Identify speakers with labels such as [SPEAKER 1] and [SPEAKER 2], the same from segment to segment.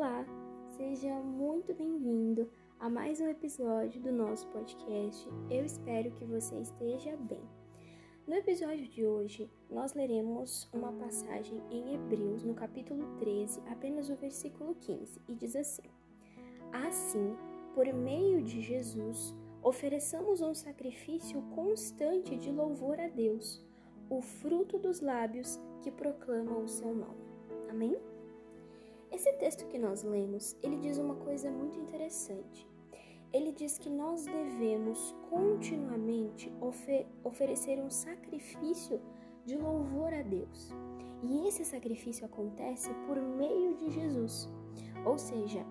[SPEAKER 1] Olá, seja muito bem-vindo a mais um episódio do nosso podcast. Eu espero que você esteja bem. No episódio de hoje, nós leremos uma passagem em Hebreus, no capítulo 13, apenas o versículo 15, e diz assim: Assim, por meio de Jesus, ofereçamos um sacrifício constante de louvor a Deus, o fruto dos lábios que proclamam o seu nome. Amém? Esse texto que nós lemos, ele diz uma coisa muito interessante. Ele diz que nós devemos continuamente ofer oferecer um sacrifício de louvor a Deus. E esse sacrifício acontece por meio de Jesus. Ou seja,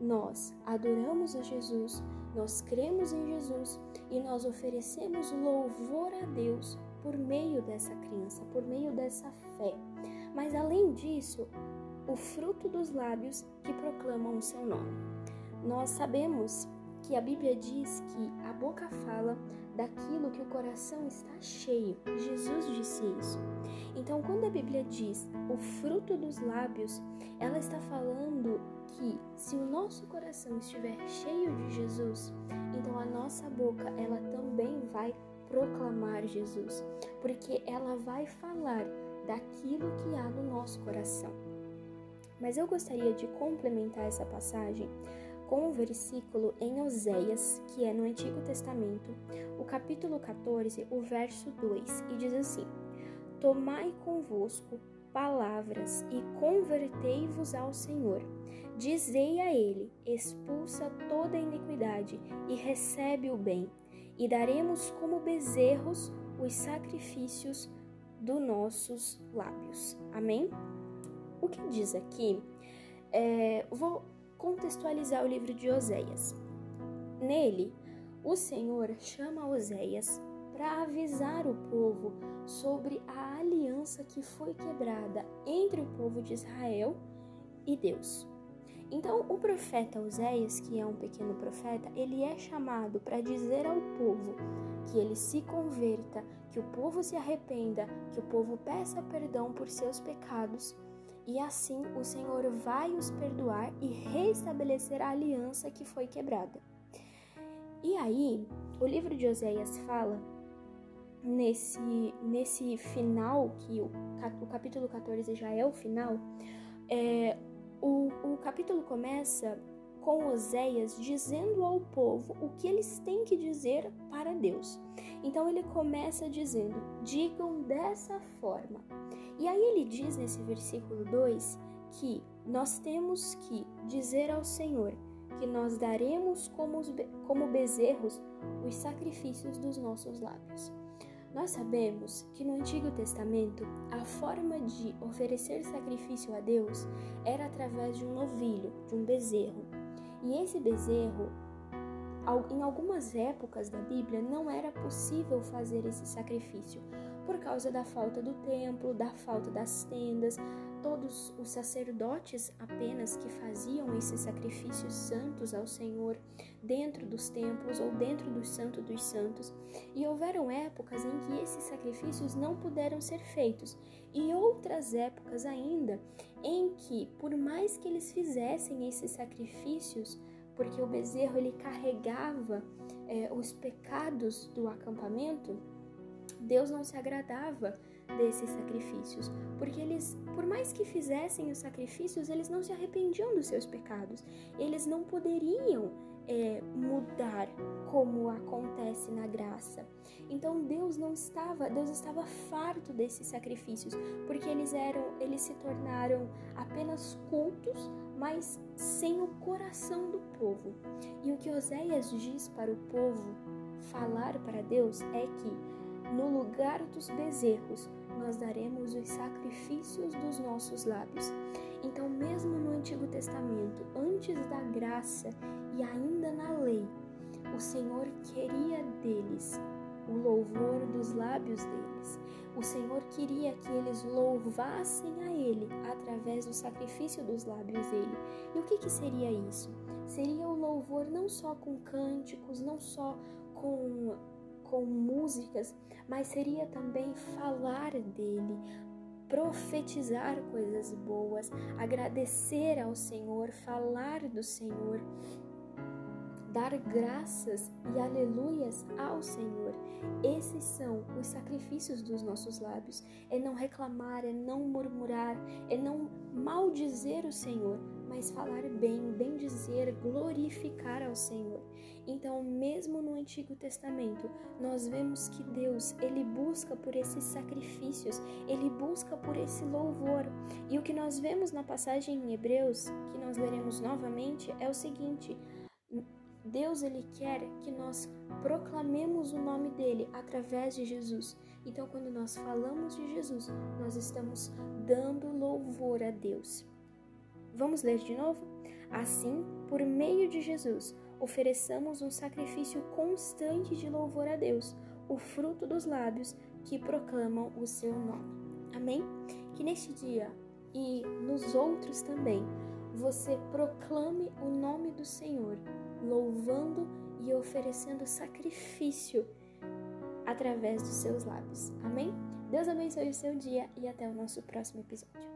[SPEAKER 1] nós adoramos a Jesus, nós cremos em Jesus e nós oferecemos louvor a Deus por meio dessa crença, por meio dessa fé. Mas além disso, o fruto dos lábios que proclamam o seu nome. Nós sabemos que a Bíblia diz que a boca fala daquilo que o coração está cheio. Jesus disse isso. Então, quando a Bíblia diz o fruto dos lábios, ela está falando que se o nosso coração estiver cheio de Jesus, então a nossa boca ela também vai proclamar Jesus, porque ela vai falar daquilo que há no nosso coração. Mas eu gostaria de complementar essa passagem com um versículo em Oséias, que é no Antigo Testamento, o capítulo 14, o verso 2, e diz assim: Tomai convosco palavras e convertei-vos ao Senhor. Dizei a ele: expulsa toda a iniquidade e recebe o bem, e daremos como bezerros os sacrifícios dos nossos lábios. Amém? O que diz aqui, é, vou contextualizar o livro de Oséias. Nele, o Senhor chama Oséias para avisar o povo sobre a aliança que foi quebrada entre o povo de Israel e Deus. Então, o profeta Oséias, que é um pequeno profeta, ele é chamado para dizer ao povo que ele se converta, que o povo se arrependa, que o povo peça perdão por seus pecados e assim o Senhor vai os perdoar e restabelecer a aliança que foi quebrada. E aí, o livro de Oséias fala nesse, nesse final, que o, o capítulo 14 já é o final, é, o, o capítulo começa com Oséias dizendo ao povo o que eles têm que dizer para Deus. Então ele começa dizendo: digam dessa forma. Aí ele diz nesse versículo 2 que nós temos que dizer ao Senhor que nós daremos como, como bezerros os sacrifícios dos nossos lábios. Nós sabemos que no Antigo Testamento a forma de oferecer sacrifício a Deus era através de um novilho, de um bezerro. E esse bezerro, em algumas épocas da Bíblia, não era possível fazer esse sacrifício, por causa da falta do templo, da falta das tendas, todos os sacerdotes apenas que faziam esses sacrifícios santos ao Senhor dentro dos templos ou dentro do Santo dos Santos. E houveram épocas em que esses sacrifícios não puderam ser feitos, e outras épocas ainda em que, por mais que eles fizessem esses sacrifícios, porque o bezerro ele carregava é, os pecados do acampamento, Deus não se agradava desses sacrifícios, porque eles, por mais que fizessem os sacrifícios, eles não se arrependiam dos seus pecados. Eles não poderiam é, mudar como acontece na graça. Então Deus não estava, Deus estava farto desses sacrifícios, porque eles eram, eles se tornaram apenas cultos, mas sem o coração do povo. E o que Oséias diz para o povo falar para Deus é que no lugar dos bezerros, nós daremos os sacrifícios dos nossos lábios. Então, mesmo no Antigo Testamento, antes da graça e ainda na lei, o Senhor queria deles o louvor dos lábios deles. O Senhor queria que eles louvassem a Ele através do sacrifício dos lábios dele. E o que, que seria isso? Seria o louvor não só com cânticos, não só com com músicas, mas seria também falar dele, profetizar coisas boas, agradecer ao Senhor, falar do Senhor, dar graças e aleluias ao Senhor. Esses são os sacrifícios dos nossos lábios. É não reclamar, é não murmurar, é não maldizer o Senhor, mas falar bem, bem dizer, glorificar ao Senhor. Então, mesmo no Antigo Testamento, nós vemos que Deus, ele busca por esses sacrifícios, ele busca por esse louvor. E o que nós vemos na passagem em Hebreus, que nós leremos novamente, é o seguinte: Deus ele quer que nós proclamemos o nome dele através de Jesus. Então, quando nós falamos de Jesus, nós estamos dando louvor a Deus. Vamos ler de novo? Assim, por meio de Jesus, ofereçamos um sacrifício constante de louvor a Deus, o fruto dos lábios que proclamam o seu nome. Amém? Que neste dia e nos outros também você proclame o nome do Senhor, louvando e oferecendo sacrifício através dos seus lábios. Amém? Deus abençoe o seu dia e até o nosso próximo episódio.